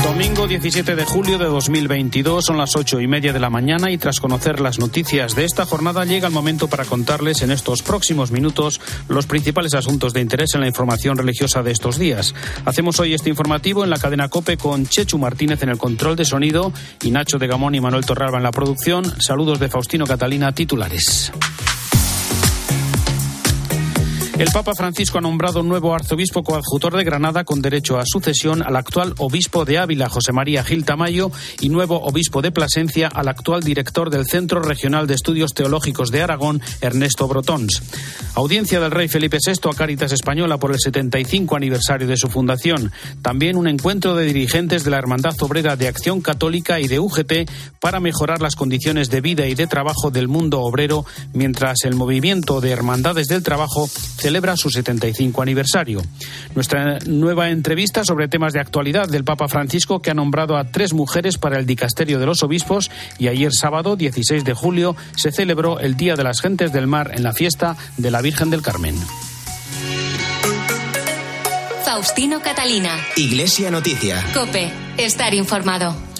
Domingo 17 de julio de 2022 son las ocho y media de la mañana y tras conocer las noticias de esta jornada llega el momento para contarles en estos próximos minutos los principales asuntos de interés en la información religiosa de estos días. Hacemos hoy este informativo en la cadena COPE con Chechu Martínez en el control de sonido y Nacho de Gamón y Manuel Torralba en la producción. Saludos de Faustino Catalina, titulares. El Papa Francisco ha nombrado nuevo arzobispo coadjutor de Granada con derecho a sucesión al actual obispo de Ávila, José María Gil Tamayo, y nuevo obispo de Plasencia al actual director del Centro Regional de Estudios Teológicos de Aragón, Ernesto Brotons. Audiencia del rey Felipe VI a Cáritas Española por el 75 aniversario de su fundación. También un encuentro de dirigentes de la Hermandad Obrera de Acción Católica y de UGT para mejorar las condiciones de vida y de trabajo del mundo obrero, mientras el movimiento de Hermandades del Trabajo celebra su 75 aniversario. Nuestra nueva entrevista sobre temas de actualidad del Papa Francisco que ha nombrado a tres mujeres para el dicasterio de los obispos y ayer sábado 16 de julio se celebró el Día de las Gentes del Mar en la fiesta de la Virgen del Carmen. Faustino Catalina. Iglesia Noticia. Cope, estar informado.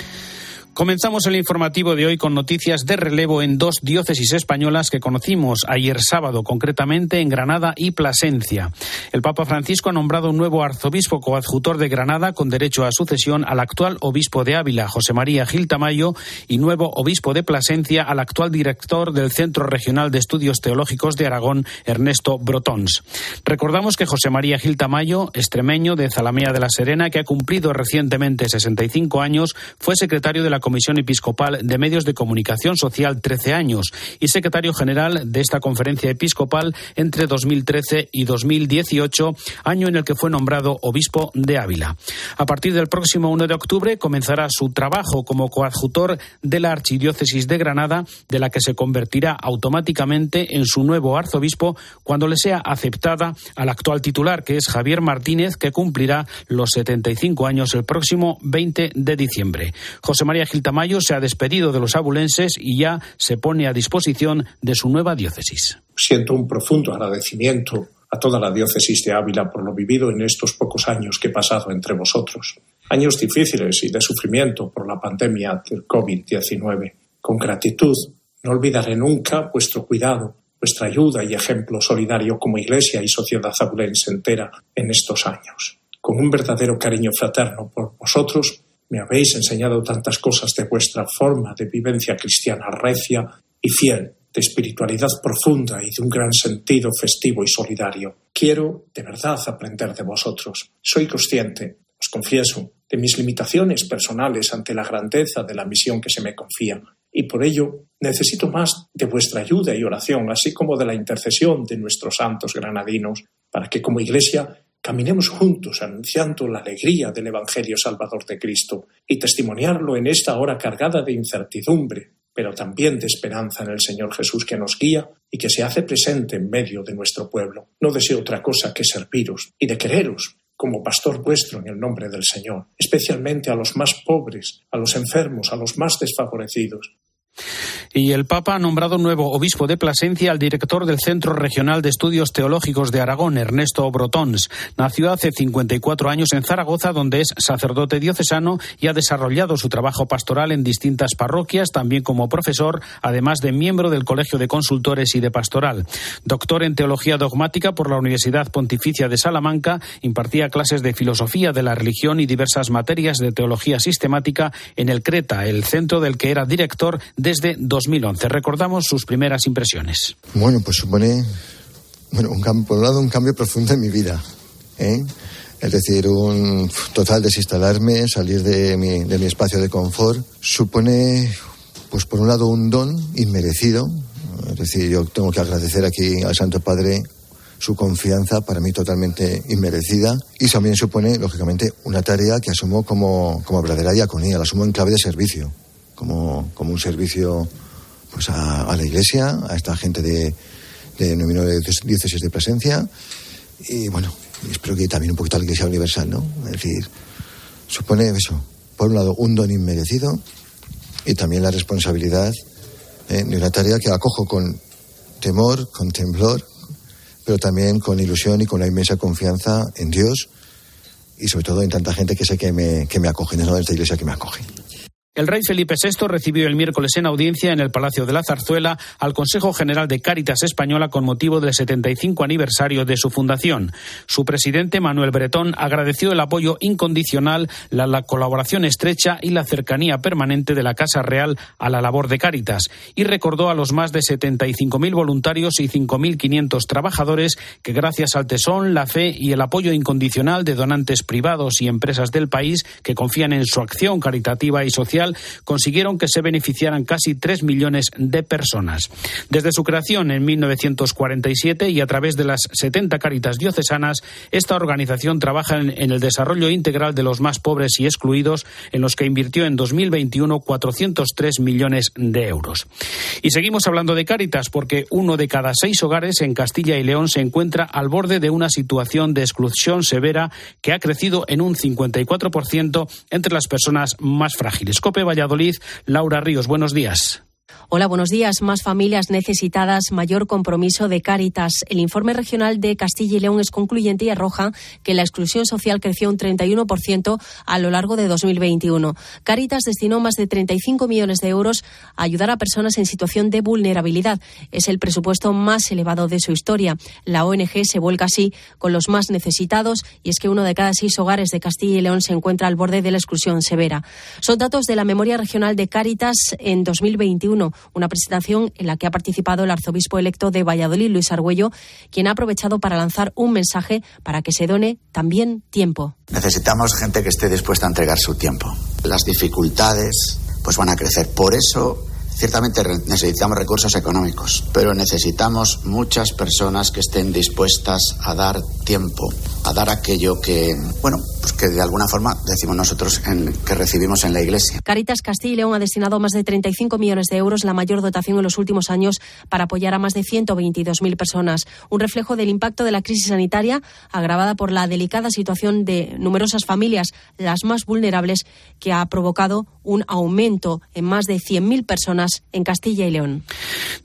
Comenzamos el informativo de hoy con noticias de relevo en dos diócesis españolas que conocimos ayer sábado, concretamente en Granada y Plasencia. El Papa Francisco ha nombrado un nuevo arzobispo coadjutor de Granada con derecho a sucesión al actual obispo de Ávila, José María Gil Tamayo, y nuevo obispo de Plasencia al actual director del Centro Regional de Estudios Teológicos de Aragón, Ernesto Brotons. Recordamos que José María Gil Tamayo, extremeño de Zalamea de la Serena, que ha cumplido recientemente 65 años, fue secretario de la Comisión Episcopal de Medios de Comunicación Social 13 años y secretario general de esta conferencia episcopal entre 2013 y 2018, año en el que fue nombrado obispo de Ávila. A partir del próximo 1 de octubre comenzará su trabajo como coadjutor de la Archidiócesis de Granada, de la que se convertirá automáticamente en su nuevo arzobispo cuando le sea aceptada al actual titular, que es Javier Martínez, que cumplirá los 75 años el próximo 20 de diciembre. José María Gil Tamayo se ha despedido de los abulenses y ya se pone a disposición de su nueva diócesis. Siento un profundo agradecimiento a toda la diócesis de Ávila por lo vivido en estos pocos años que he pasado entre vosotros. Años difíciles y de sufrimiento por la pandemia del COVID-19. Con gratitud, no olvidaré nunca vuestro cuidado, vuestra ayuda y ejemplo solidario como Iglesia y sociedad abulense entera en estos años. Con un verdadero cariño fraterno por vosotros, me habéis enseñado tantas cosas de vuestra forma de vivencia cristiana recia y fiel, de espiritualidad profunda y de un gran sentido festivo y solidario. Quiero de verdad aprender de vosotros. Soy consciente, os confieso, de mis limitaciones personales ante la grandeza de la misión que se me confía, y por ello necesito más de vuestra ayuda y oración, así como de la intercesión de nuestros santos granadinos, para que como Iglesia Caminemos juntos anunciando la alegría del Evangelio Salvador de Cristo y testimoniarlo en esta hora cargada de incertidumbre, pero también de esperanza en el Señor Jesús que nos guía y que se hace presente en medio de nuestro pueblo. No deseo otra cosa que serviros y de quereros como pastor vuestro en el nombre del Señor, especialmente a los más pobres, a los enfermos, a los más desfavorecidos, y el Papa ha nombrado nuevo obispo de Plasencia al director del Centro Regional de Estudios Teológicos de Aragón, Ernesto Brotons. Nació hace 54 años en Zaragoza, donde es sacerdote diocesano y ha desarrollado su trabajo pastoral en distintas parroquias, también como profesor, además de miembro del Colegio de Consultores y de Pastoral. Doctor en Teología Dogmática por la Universidad Pontificia de Salamanca, impartía clases de filosofía de la religión y diversas materias de teología sistemática en el Creta, el centro del que era director desde 2011. Recordamos sus primeras impresiones. Bueno, pues supone, bueno, un, por un lado, un cambio profundo en mi vida. ¿eh? Es decir, un total desinstalarme, salir de mi, de mi espacio de confort, supone, pues por un lado, un don inmerecido. Es decir, yo tengo que agradecer aquí al Santo Padre su confianza, para mí totalmente inmerecida, y también supone, lógicamente, una tarea que asumo como, como verdadera diaconía, la asumo en clave de servicio como, como un servicio pues a, la iglesia, a esta gente de, de número de diócesis de presencia y bueno, espero que también un poquito a la iglesia universal, ¿no? Es decir, supone eso, por un lado, un don inmerecido y también la responsabilidad ¿eh? de una tarea que acojo con temor, con temblor, pero también con ilusión y con la inmensa confianza en Dios y sobre todo en tanta gente que sé que me, que me acoge, no esta iglesia que me acoge. El rey Felipe VI recibió el miércoles en audiencia en el Palacio de la Zarzuela al Consejo General de Cáritas Española con motivo del 75 aniversario de su fundación. Su presidente, Manuel Bretón, agradeció el apoyo incondicional, la, colaboración estrecha y la cercanía permanente de la Casa Real a la labor de Cáritas y recordó a los más de 75.000 voluntarios y 5.500 trabajadores que gracias al tesón, la fe y el apoyo incondicional de donantes privados y empresas del país que confían en su acción caritativa y social consiguieron que se beneficiaran casi tres millones de personas. Desde su creación en 1947 y a través de las 70 Caritas diocesanas, esta organización trabaja en, en el desarrollo integral de los más pobres y excluidos, en los que invirtió en 2021 403 millones de euros. Y seguimos hablando de Caritas porque uno de cada seis hogares en Castilla y León se encuentra al borde de una situación de exclusión severa que ha crecido en un 54% entre las personas más frágiles. Valladolid, Laura Ríos. Buenos días. Hola, buenos días. Más familias necesitadas, mayor compromiso de Cáritas. El informe regional de Castilla y León es concluyente y arroja que la exclusión social creció un 31% a lo largo de 2021. Cáritas destinó más de 35 millones de euros a ayudar a personas en situación de vulnerabilidad. Es el presupuesto más elevado de su historia. La ONG se vuelca así con los más necesitados y es que uno de cada seis hogares de Castilla y León se encuentra al borde de la exclusión severa. Son datos de la memoria regional de Cáritas en 2021 una presentación en la que ha participado el arzobispo electo de Valladolid, Luis Argüello, quien ha aprovechado para lanzar un mensaje para que se done también tiempo. Necesitamos gente que esté dispuesta a entregar su tiempo. Las dificultades pues van a crecer. Por eso Ciertamente necesitamos recursos económicos, pero necesitamos muchas personas que estén dispuestas a dar tiempo, a dar aquello que, bueno, pues que de alguna forma decimos nosotros que recibimos en la Iglesia. Caritas Castilla y León ha destinado más de 35 millones de euros, la mayor dotación en los últimos años, para apoyar a más de 122.000 personas. Un reflejo del impacto de la crisis sanitaria, agravada por la delicada situación de numerosas familias, las más vulnerables, que ha provocado un aumento en más de 100.000 personas en Castilla y León.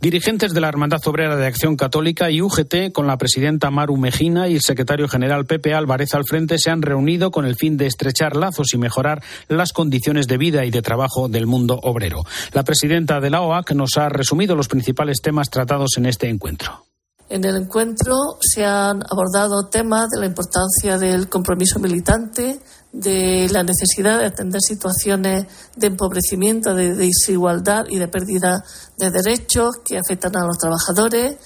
Dirigentes de la Hermandad Obrera de Acción Católica y UGT, con la presidenta Maru Mejina y el secretario general Pepe Álvarez al frente, se han reunido con el fin de estrechar lazos y mejorar las condiciones de vida y de trabajo del mundo obrero. La presidenta de la OAC nos ha resumido los principales temas tratados en este encuentro. En el encuentro se han abordado temas de la importancia del compromiso militante, de la necesidad de atender situaciones de empobrecimiento, de desigualdad y de pérdida de derechos que afectan a los trabajadores.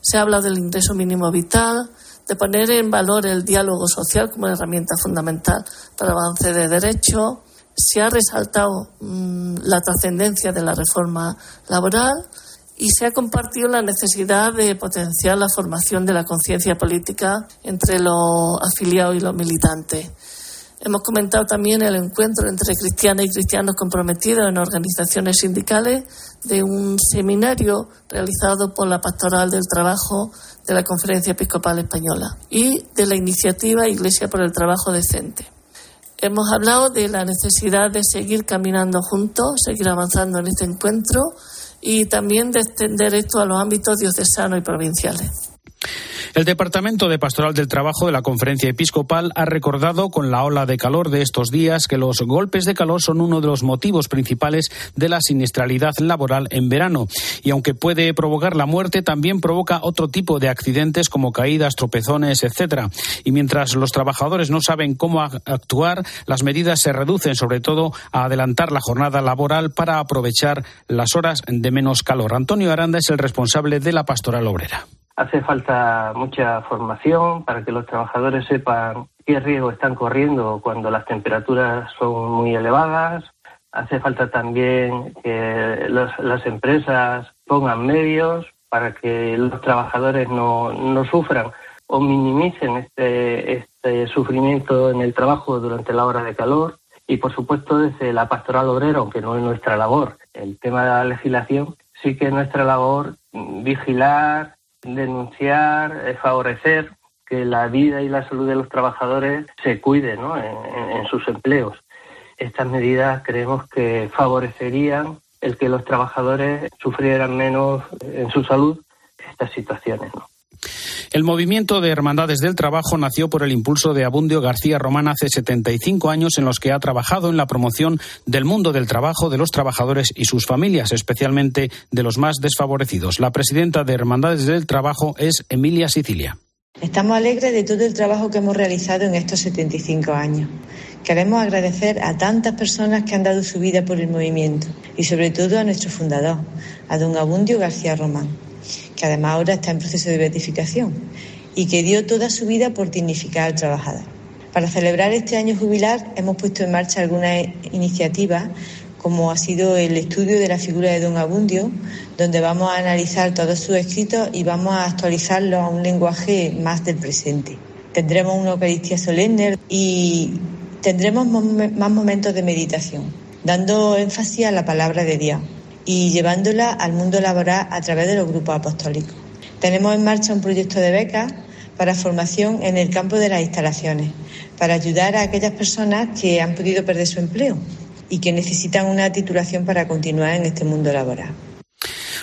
Se habla del ingreso mínimo vital, de poner en valor el diálogo social como herramienta fundamental para el avance de derechos. Se ha resaltado mm, la trascendencia de la reforma laboral y se ha compartido la necesidad de potenciar la formación de la conciencia política entre los afiliados y los militantes. Hemos comentado también el encuentro entre cristianas y cristianos comprometidos en organizaciones sindicales de un seminario realizado por la Pastoral del Trabajo de la Conferencia Episcopal Española y de la iniciativa Iglesia por el Trabajo Decente. Hemos hablado de la necesidad de seguir caminando juntos, seguir avanzando en este encuentro y también de extender esto a los ámbitos diocesanos y provinciales. El Departamento de Pastoral del Trabajo de la Conferencia Episcopal ha recordado con la ola de calor de estos días que los golpes de calor son uno de los motivos principales de la siniestralidad laboral en verano. Y aunque puede provocar la muerte, también provoca otro tipo de accidentes como caídas, tropezones, etcétera. Y mientras los trabajadores no saben cómo actuar, las medidas se reducen sobre todo a adelantar la jornada laboral para aprovechar las horas de menos calor. Antonio Aranda es el responsable de la pastoral obrera. Hace falta mucha formación para que los trabajadores sepan qué riesgo están corriendo cuando las temperaturas son muy elevadas. Hace falta también que las empresas pongan medios para que los trabajadores no, no sufran o minimicen este, este sufrimiento en el trabajo durante la hora de calor. Y por supuesto desde la pastoral obrera, aunque no es nuestra labor, el tema de la legislación, sí que es nuestra labor vigilar, denunciar, eh, favorecer que la vida y la salud de los trabajadores se cuide en, sus empleos. estas medidas creemos que favorecerían el que los trabajadores sufrieran menos en su salud estas situaciones. El movimiento de Hermandades del Trabajo nació por el impulso de Abundio García Román hace 75 años en los que ha trabajado en la promoción del mundo del trabajo de los trabajadores y sus familias, especialmente de los más desfavorecidos. La presidenta de Hermandades del Trabajo es Emilia Sicilia. Estamos alegres de todo el trabajo que hemos realizado en estos 75 años. Queremos agradecer a tantas personas que han dado su vida por el movimiento y sobre todo a nuestro fundador, a don Abundio García Román que además ahora está en proceso de beatificación y que dio toda su vida por dignificar al trabajador. Para celebrar este año jubilar hemos puesto en marcha algunas iniciativas como ha sido el estudio de la figura de don Abundio, donde vamos a analizar todos sus escritos y vamos a actualizarlo a un lenguaje más del presente. Tendremos una Eucaristía solemne y tendremos más momentos de meditación, dando énfasis a la palabra de Dios y llevándola al mundo laboral a través de los grupos apostólicos. Tenemos en marcha un proyecto de becas para formación en el campo de las instalaciones, para ayudar a aquellas personas que han podido perder su empleo y que necesitan una titulación para continuar en este mundo laboral.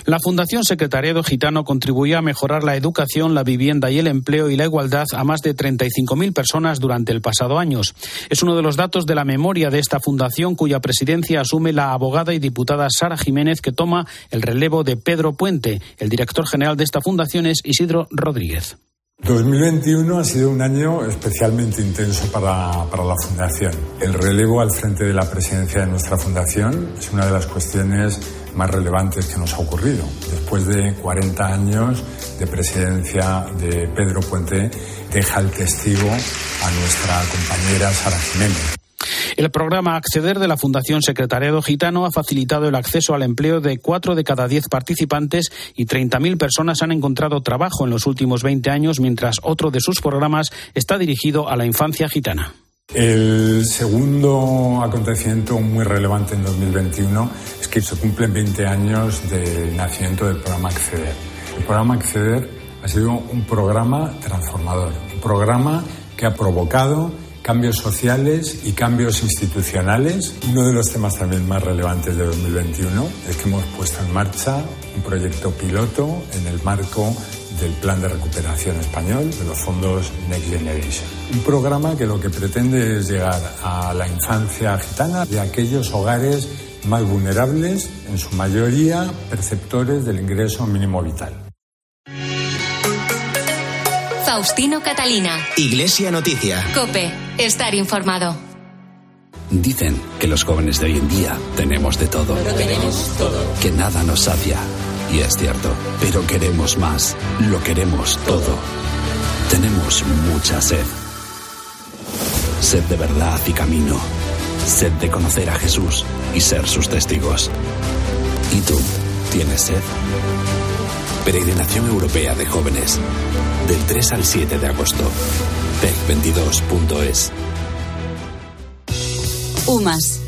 La Fundación Secretariado Gitano contribuyó a mejorar la educación, la vivienda y el empleo y la igualdad a más de 35.000 personas durante el pasado año. Es uno de los datos de la memoria de esta fundación cuya presidencia asume la abogada y diputada Sara Jiménez que toma el relevo de Pedro Puente. El director general de esta fundación es Isidro Rodríguez. 2021 ha sido un año especialmente intenso para, para, la Fundación. El relevo al frente de la presidencia de nuestra Fundación es una de las cuestiones más relevantes que nos ha ocurrido. Después de 40 años de presidencia de Pedro Puente, deja el testigo a nuestra compañera Sara Jiménez. El programa Acceder de la Fundación Secretariado Gitano ha facilitado el acceso al empleo de cuatro de cada diez participantes y 30.000 personas han encontrado trabajo en los últimos 20 años, mientras otro de sus programas está dirigido a la infancia gitana. El segundo acontecimiento muy relevante en 2021 es que se cumplen 20 años del nacimiento del programa Acceder. El programa Acceder ha sido un programa transformador, un programa que ha provocado cambios sociales y cambios institucionales. Uno de los temas también más relevantes de 2021 es que hemos puesto en marcha un proyecto piloto en el marco del Plan de Recuperación Español de los fondos Next Generation. Un programa que lo que pretende es llegar a la infancia gitana de aquellos hogares más vulnerables, en su mayoría perceptores del ingreso mínimo vital. Faustino Catalina. Iglesia Noticia. Cope. Estar informado. Dicen que los jóvenes de hoy en día tenemos de todo. tenemos todo. Que nada nos sacia y es cierto, pero queremos más, lo queremos todo. Tenemos mucha sed. Sed de verdad y camino. Sed de conocer a Jesús y ser sus testigos. ¿Y tú tienes sed? Peregrinación Europea de Jóvenes. Del 3 al 7 de agosto. PEC22.es. UMAS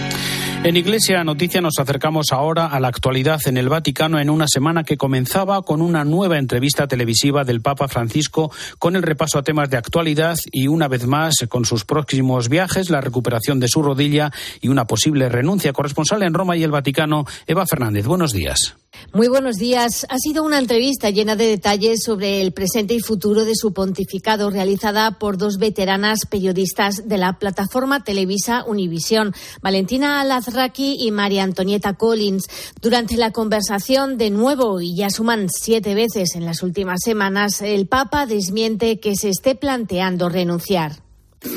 En Iglesia Noticia nos acercamos ahora a la actualidad en el Vaticano en una semana que comenzaba con una nueva entrevista televisiva del Papa Francisco con el repaso a temas de actualidad y una vez más con sus próximos viajes, la recuperación de su rodilla y una posible renuncia. Corresponsal en Roma y el Vaticano, Eva Fernández. Buenos días. Muy buenos días. Ha sido una entrevista llena de detalles sobre el presente y futuro de su pontificado, realizada por dos veteranas periodistas de la plataforma Televisa Univisión, Valentina Alazraki y María Antonieta Collins. Durante la conversación, de nuevo, y ya suman siete veces en las últimas semanas, el Papa desmiente que se esté planteando renunciar.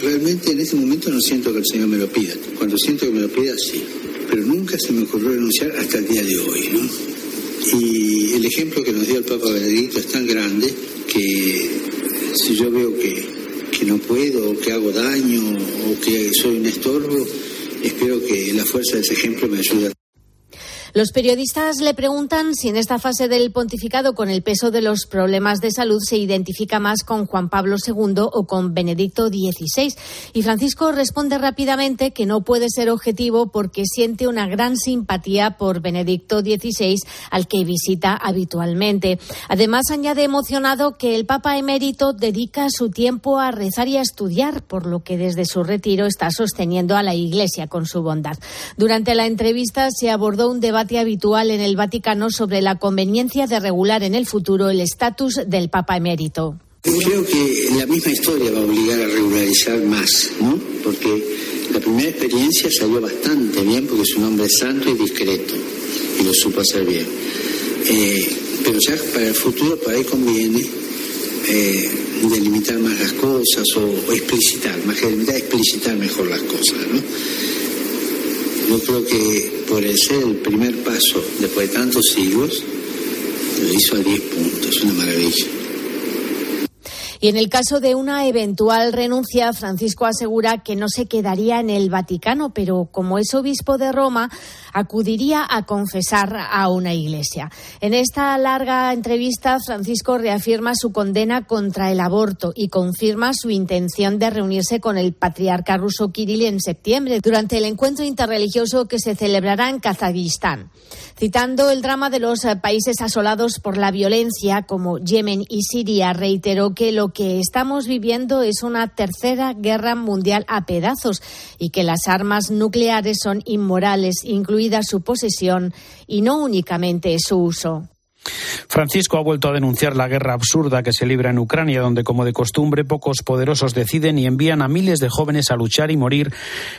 Realmente en este momento no siento que el Señor me lo pida. Cuando siento que me lo pida, sí. Pero nunca se me ocurrió renunciar hasta el día de hoy, ¿no? Y el ejemplo que nos dio el Papa Benedicto es tan grande que si yo veo que, que no puedo, o que hago daño, o que soy un estorbo, espero que la fuerza de ese ejemplo me ayude Los periodistas le preguntan si en esta fase del pontificado, con el peso de los problemas de salud, se identifica más con Juan Pablo II o con Benedicto XVI. Y Francisco responde rápidamente que no puede ser objetivo porque siente una gran simpatía por Benedicto XVI, al que visita habitualmente. Además, añade emocionado que el Papa emérito dedica su tiempo a rezar y a estudiar, por lo que desde su retiro está sosteniendo a la Iglesia con su bondad. Durante la entrevista se abordó un debate habitual en el Vaticano sobre la conveniencia de regular en el futuro el estatus del Papa emérito. Creo que la misma historia va a obligar a regularizar más, ¿no? Porque la primera experiencia salió bastante bien porque es un hombre santo y discreto y lo supo hacer bien. Eh, pero ya para el futuro, para ahí conviene eh, delimitar más las cosas o, explicitar, más que delimitar, explicitar mejor las cosas, ¿no? Yo creo que por el ser el primer paso después de tantos siglos, lo hizo a 10 puntos, una maravilla. Y en el caso de una eventual renuncia, Francisco asegura que no se quedaría en el Vaticano, pero como es obispo de Roma, acudiría a confesar a una iglesia. En esta larga entrevista, Francisco reafirma su condena contra el aborto y confirma su intención de reunirse con el patriarca ruso Kirill en septiembre, durante el encuentro interreligioso que se celebrará en Kazajistán. Citando el drama de los países asolados por la violencia, como Yemen y Siria, reiteró que lo que estamos viviendo es una tercera guerra mundial a pedazos y que las armas nucleares son inmorales, incluidas su posesión y no únicamente su uso. Francisco ha vuelto a denunciar la guerra absurda que se libra en Ucrania, donde, como de costumbre, pocos poderosos deciden y envían a miles de jóvenes a luchar y morir,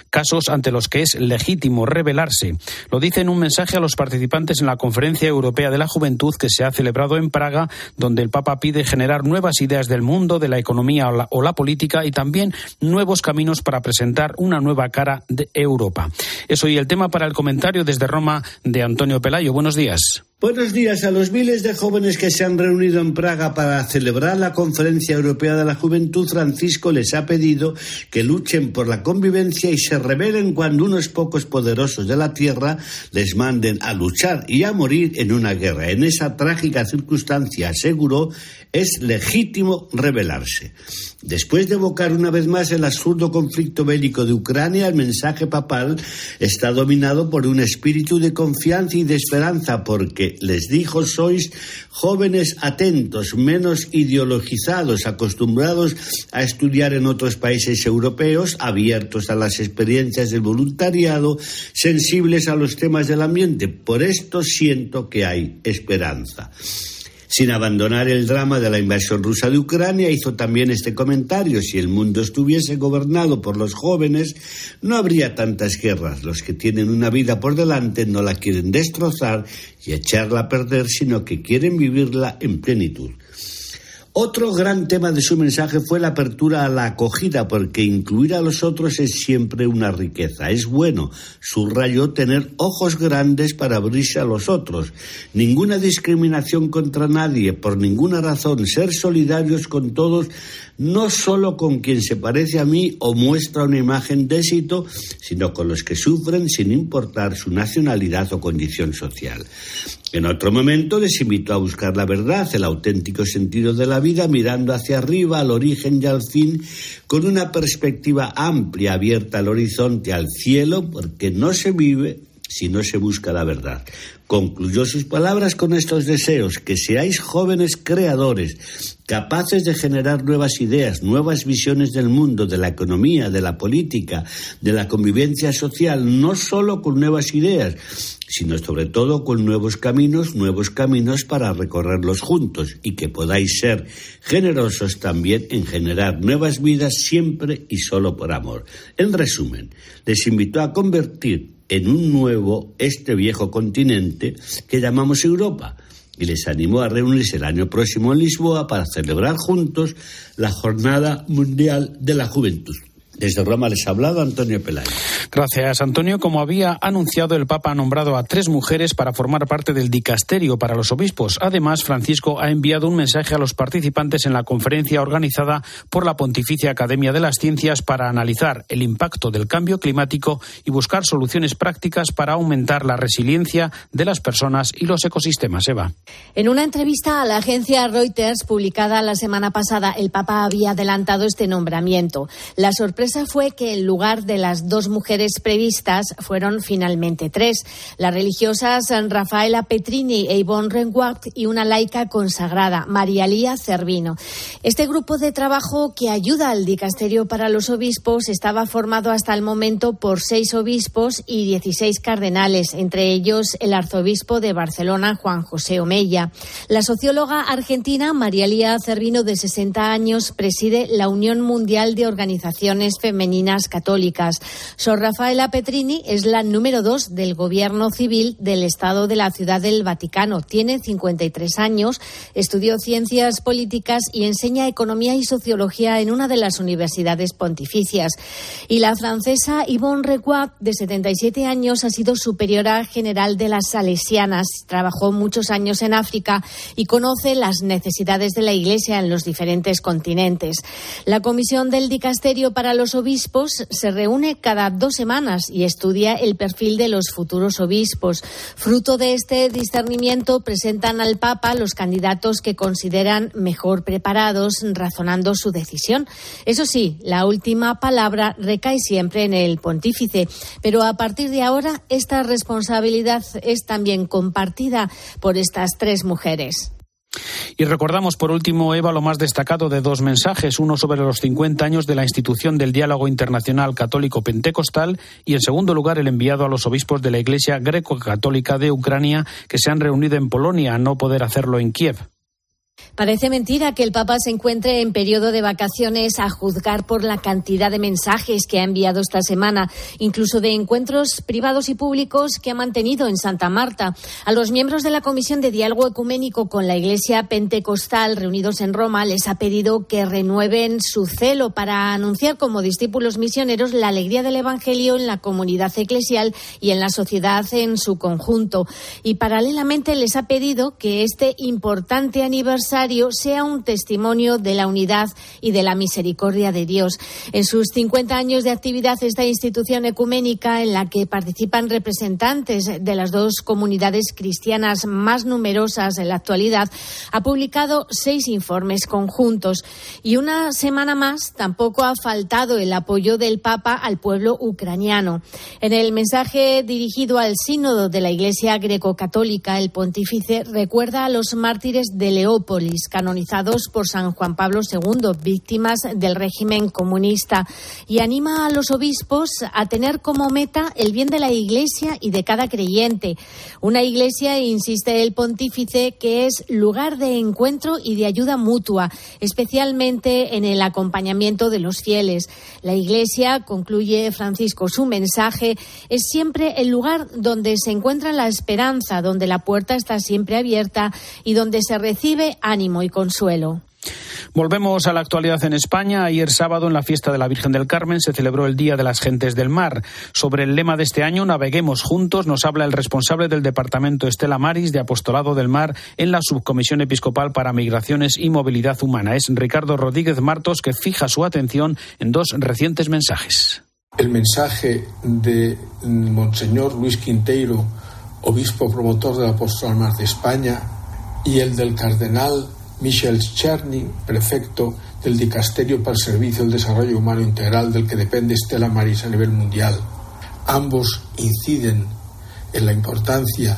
casos ante los que es legítimo rebelarse. Lo dice en un mensaje a los participantes en la Conferencia Europea de la Juventud que se ha celebrado en Praga, donde el Papa pide generar nuevas ideas del mundo, de la economía o la, o la política y también nuevos caminos para presentar una nueva cara de Europa. Es hoy el tema para el comentario desde Roma de Antonio Pelayo. Buenos días. Buenos días a los miles de jóvenes que se han reunido en Praga para celebrar la Conferencia Europea de la Juventud. Francisco les ha pedido que luchen por la convivencia y se rebelen cuando unos pocos poderosos de la tierra les manden a luchar y a morir en una guerra. En esa trágica circunstancia, aseguró, es legítimo rebelarse. Después de evocar una vez más el absurdo conflicto bélico de Ucrania, el mensaje papal está dominado por un espíritu de confianza y de esperanza, porque les dijo sois jóvenes atentos, menos ideologizados, acostumbrados a estudiar en otros países europeos, abiertos a las experiencias del voluntariado, sensibles a los temas del ambiente. Por esto siento que hay esperanza. Sin abandonar el drama de la invasión rusa de Ucrania, hizo también este comentario. Si el mundo estuviese gobernado por los jóvenes, no habría tantas guerras. Los que tienen una vida por delante no la quieren destrozar y echarla a perder, sino que quieren vivirla en plenitud. Otro gran tema de su mensaje fue la apertura a la acogida, porque incluir a los otros es siempre una riqueza. Es bueno, subrayó, tener ojos grandes para abrirse a los otros. Ninguna discriminación contra nadie, por ninguna razón, ser solidarios con todos, no solo con quien se parece a mí o muestra una imagen de éxito, sino con los que sufren sin importar su nacionalidad o condición social. En otro momento les invitó a buscar la verdad, el auténtico sentido de la vida, mirando hacia arriba, al origen y al fin, con una perspectiva amplia, abierta al horizonte, al cielo, porque no se vive si no se busca la verdad. Concluyó sus palabras con estos deseos, que seáis jóvenes creadores, capaces de generar nuevas ideas, nuevas visiones del mundo, de la economía, de la política, de la convivencia social, no solo con nuevas ideas, sino sobre todo con nuevos caminos, nuevos caminos para recorrerlos juntos y que podáis ser generosos también en generar nuevas vidas siempre y solo por amor. En resumen, les invitó a convertir en un nuevo, este viejo continente que llamamos Europa y les animó a reunirse el año próximo en Lisboa para celebrar juntos la Jornada Mundial de la Juventud. Desde Roma les ha hablado Antonio Pelayo. Gracias, Antonio. Como había anunciado, el Papa ha nombrado a tres mujeres para formar parte del dicasterio para los obispos. Además, Francisco ha enviado un mensaje a los participantes en la conferencia organizada por la Pontificia Academia de las Ciencias para analizar el impacto del cambio climático y buscar soluciones prácticas para aumentar la resiliencia de las personas y los ecosistemas. Eva. En una entrevista a la agencia Reuters publicada la semana pasada, el Papa había adelantado este nombramiento. La sorpresa fue que en lugar de las dos mujeres previstas fueron finalmente tres. Las religiosas Rafaela Petrini e Yvonne Renguart y una laica consagrada, María Lía Cervino. Este grupo de trabajo que ayuda al dicasterio para los obispos estaba formado hasta el momento por seis obispos y dieciséis cardenales, entre ellos el arzobispo de Barcelona, Juan José Omeya. La socióloga argentina María Lía Cervino, de 60 años, preside la Unión Mundial de Organizaciones femeninas católicas. Sor Rafaela Petrini es la número dos del gobierno civil del Estado de la Ciudad del Vaticano. Tiene 53 años, estudió ciencias políticas y enseña economía y sociología en una de las universidades pontificias. Y la francesa Yvonne Reguat, de 77 años, ha sido superiora general de las Salesianas. Trabajó muchos años en África y conoce las necesidades de la Iglesia en los diferentes continentes. La Comisión del Dicasterio para los obispos se reúne cada dos semanas y estudia el perfil de los futuros obispos. Fruto de este discernimiento, presentan al Papa los candidatos que consideran mejor preparados, razonando su decisión. Eso sí, la última palabra recae siempre en el pontífice, pero a partir de ahora esta responsabilidad es también compartida por estas tres mujeres. Y recordamos por último, Eva, lo más destacado de dos mensajes, uno sobre los 50 años de la institución del diálogo internacional católico pentecostal y en segundo lugar el enviado a los obispos de la Iglesia greco-católica de Ucrania que se han reunido en Polonia a no poder hacerlo en Kiev. Parece mentira que el Papa se encuentre en periodo de vacaciones a juzgar por la cantidad de mensajes que ha enviado esta semana, incluso de encuentros privados y públicos que ha mantenido en Santa Marta. A los miembros de la Comisión de Diálogo Ecuménico con la Iglesia Pentecostal reunidos en Roma les ha pedido que renueven su celo para anunciar como discípulos misioneros la alegría del Evangelio en la comunidad eclesial y en la sociedad en su conjunto. Y paralelamente les ha pedido que este importante aniversario sea un testimonio de la unidad y de la misericordia de Dios. En sus 50 años de actividad, esta institución ecuménica, en la que participan representantes de las dos comunidades cristianas más numerosas en la actualidad, ha publicado seis informes conjuntos. Y una semana más tampoco ha faltado el apoyo del Papa al pueblo ucraniano. En el mensaje dirigido al sínodo de la Iglesia greco-católica, el pontífice recuerda a los mártires de Leópolis canonizados por San Juan Pablo II, víctimas del régimen comunista, y anima a los obispos a tener como meta el bien de la Iglesia y de cada creyente. Una Iglesia, insiste el pontífice, que es lugar de encuentro y de ayuda mutua, especialmente en el acompañamiento de los fieles. La Iglesia, concluye Francisco su mensaje, es siempre el lugar donde se encuentra la esperanza, donde la puerta está siempre abierta y donde se recibe ánimo y consuelo. Volvemos a la actualidad en España. Ayer sábado, en la fiesta de la Virgen del Carmen, se celebró el Día de las Gentes del Mar. Sobre el lema de este año, Naveguemos juntos, nos habla el responsable del Departamento Estela Maris de Apostolado del Mar en la Subcomisión Episcopal para Migraciones y Movilidad Humana. Es Ricardo Rodríguez Martos que fija su atención en dos recientes mensajes. El mensaje de Monseñor Luis Quinteiro, obispo promotor del Apostolado del Mar de España, y el del cardenal Michel Cherny, prefecto del Dicasterio para el Servicio del Desarrollo Humano Integral del que depende Stella Maris a nivel mundial. Ambos inciden en la importancia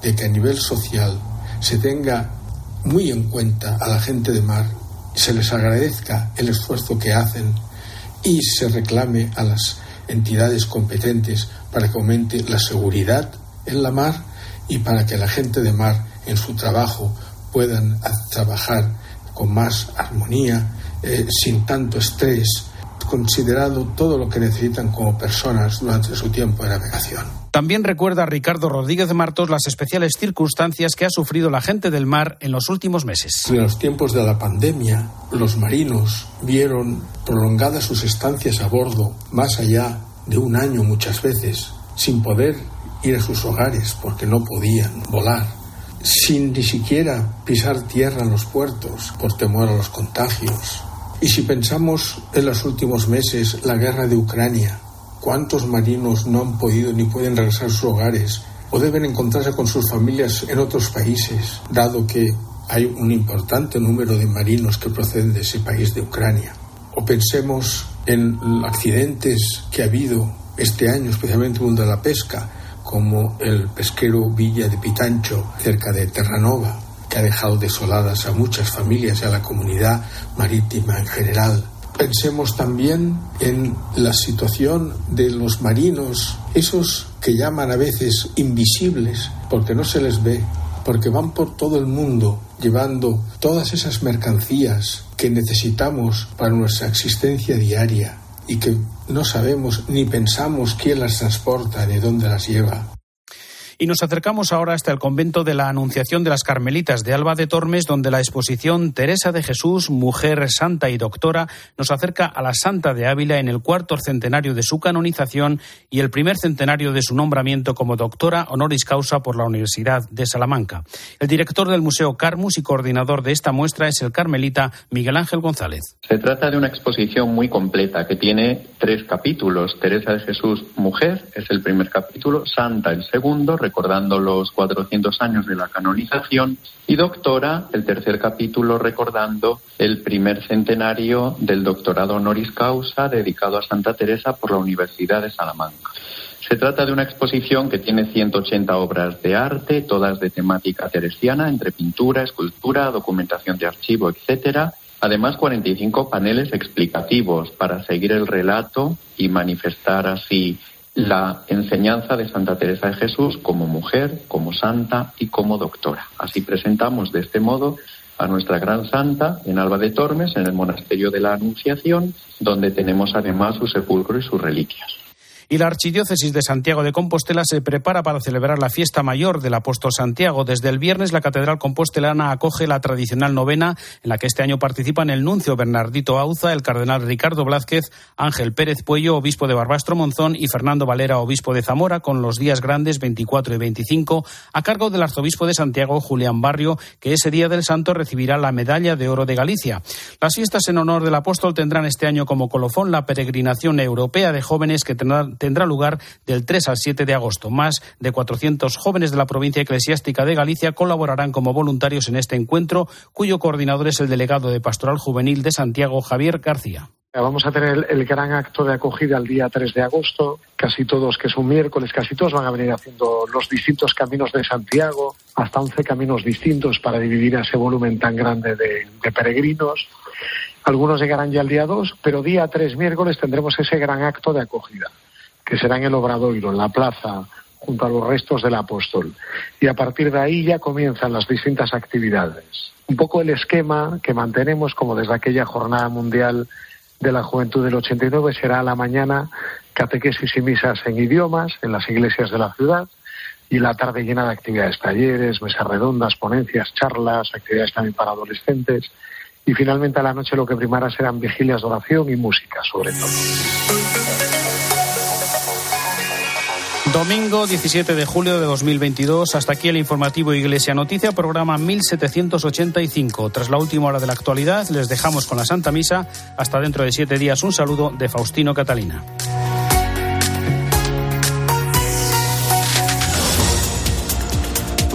de que a nivel social se tenga muy en cuenta a la gente de mar, se les agradezca el esfuerzo que hacen y se reclame a las entidades competentes para que aumente la seguridad en la mar y para que la gente de mar en su trabajo puedan trabajar con más armonía, eh, sin tanto estrés, considerado todo lo que necesitan como personas durante su tiempo de navegación. También recuerda Ricardo Rodríguez de Martos las especiales circunstancias que ha sufrido la gente del mar en los últimos meses. En los tiempos de la pandemia, los marinos vieron prolongadas sus estancias a bordo, más allá de un año muchas veces, sin poder ir a sus hogares porque no podían volar, sin ni siquiera pisar tierra en los puertos por temor a los contagios. Y si pensamos en los últimos meses la guerra de Ucrania, ¿cuántos marinos no han podido ni pueden regresar a sus hogares o deben encontrarse con sus familias en otros países, dado que hay un importante número de marinos que proceden de ese país de Ucrania. O pensemos en accidentes que ha habido este año, especialmente en el mundo de la pesca, como el pesquero Villa de Pitancho, cerca de Terranova, que ha dejado desoladas a muchas familias y a la comunidad marítima en general. Pensemos también en la situación de los marinos, esos que llaman a veces invisibles, porque no se les ve, porque van por todo el mundo llevando todas esas mercancías que necesitamos para nuestra existencia diaria y que no sabemos ni pensamos quién las transporta ni dónde las lleva. Y nos acercamos ahora hasta el convento de la Anunciación de las Carmelitas de Alba de Tormes, donde la exposición Teresa de Jesús, mujer santa y doctora, nos acerca a la Santa de Ávila en el cuarto centenario de su canonización y el primer centenario de su nombramiento como doctora honoris causa por la Universidad de Salamanca. El director del Museo Carmus y coordinador de esta muestra es el carmelita Miguel Ángel González. Se trata de una exposición muy completa que tiene tres capítulos. Teresa de Jesús, mujer, es el primer capítulo, Santa el segundo, recordando los 400 años de la canonización, y doctora, el tercer capítulo, recordando el primer centenario del doctorado honoris causa dedicado a Santa Teresa por la Universidad de Salamanca. Se trata de una exposición que tiene 180 obras de arte, todas de temática teresiana, entre pintura, escultura, documentación de archivo, etcétera. Además, 45 paneles explicativos para seguir el relato y manifestar así la enseñanza de Santa Teresa de Jesús como mujer, como santa y como doctora. Así presentamos de este modo a nuestra gran santa en Alba de Tormes, en el monasterio de la Anunciación, donde tenemos además su sepulcro y sus reliquias y la Archidiócesis de Santiago de Compostela se prepara para celebrar la fiesta mayor del apóstol Santiago. Desde el viernes la Catedral Compostelana acoge la tradicional novena en la que este año participan el nuncio Bernardito Auza, el cardenal Ricardo Blázquez, Ángel Pérez Puello, obispo de Barbastro Monzón y Fernando Valera, obispo de Zamora, con los días grandes 24 y 25 a cargo del arzobispo de Santiago, Julián Barrio, que ese día del santo recibirá la medalla de oro de Galicia. Las fiestas en honor del apóstol tendrán este año como colofón la peregrinación europea de jóvenes que tendrán tendrá lugar del 3 al 7 de agosto. Más de 400 jóvenes de la provincia eclesiástica de Galicia colaborarán como voluntarios en este encuentro, cuyo coordinador es el delegado de Pastoral Juvenil de Santiago, Javier García. Vamos a tener el, gran acto de acogida el día 3 de agosto. Casi todos, que es un miércoles, casi todos van a venir haciendo los distintos caminos de Santiago, hasta 11 caminos distintos para dividir ese volumen tan grande de, de peregrinos. Algunos llegarán ya el día 2, pero día 3 miércoles tendremos ese gran acto de acogida que será en el Obradoiro, en la plaza, junto a los restos del apóstol. Y a partir de ahí ya comienzan las distintas actividades. Un poco el esquema que mantenemos como desde aquella jornada mundial de la juventud del 89 será a la mañana catequesis y misas en idiomas en las iglesias de la ciudad y la tarde llena de actividades, talleres, mesas redondas, ponencias, charlas, actividades también para adolescentes y finalmente a la noche lo que primará serán vigilias de oración y música sobre todo. Domingo 17 de julio de 2022. Hasta aquí el informativo Iglesia Noticia, programa 1785. Tras la última hora de la actualidad, les dejamos con la Santa Misa. Hasta dentro de siete días, un saludo de Faustino Catalina.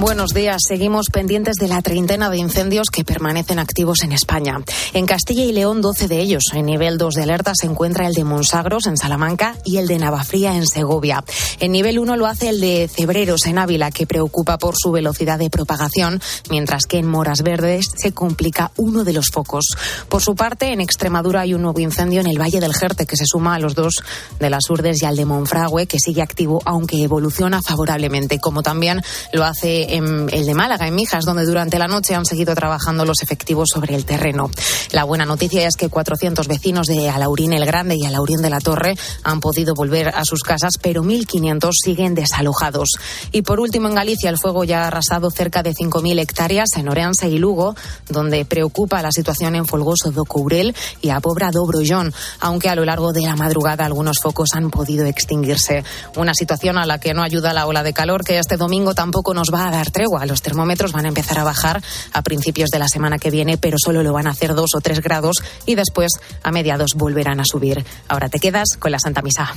Buenos días. Seguimos pendientes de la treintena de incendios que permanecen activos en España. En Castilla y León, 12 de ellos. En nivel 2 de alerta se encuentra el de Monsagros en Salamanca y el de Navafría en Segovia. En nivel 1 lo hace el de Cebreros en Ávila, que preocupa por su velocidad de propagación, mientras que en Moras Verdes se complica uno de los focos. Por su parte, en Extremadura hay un nuevo incendio en el Valle del Jerte, que se suma a los dos de las Urdes y al de Monfragüe, que sigue activo, aunque evoluciona favorablemente, como también lo hace en el de Málaga, en Mijas, donde durante la noche han seguido trabajando los efectivos sobre el terreno. La buena noticia es que 400 vecinos de Alaurín el Grande y Alaurín de la Torre han podido volver a sus casas, pero 1.500 siguen desalojados. Y por último, en Galicia, el fuego ya ha arrasado cerca de 5.000 hectáreas en Orense y Lugo, donde preocupa la situación en Folgoso do Courel y a Pobra do Brollón, aunque a lo largo de la madrugada algunos focos han podido extinguirse. Una situación a la que no ayuda la ola de calor que este domingo tampoco nos va a dar tregua. Los termómetros van a empezar a bajar a principios de la semana que viene, pero solo lo van a hacer dos o tres grados y después a mediados volverán a subir. Ahora te quedas con la Santa Misa.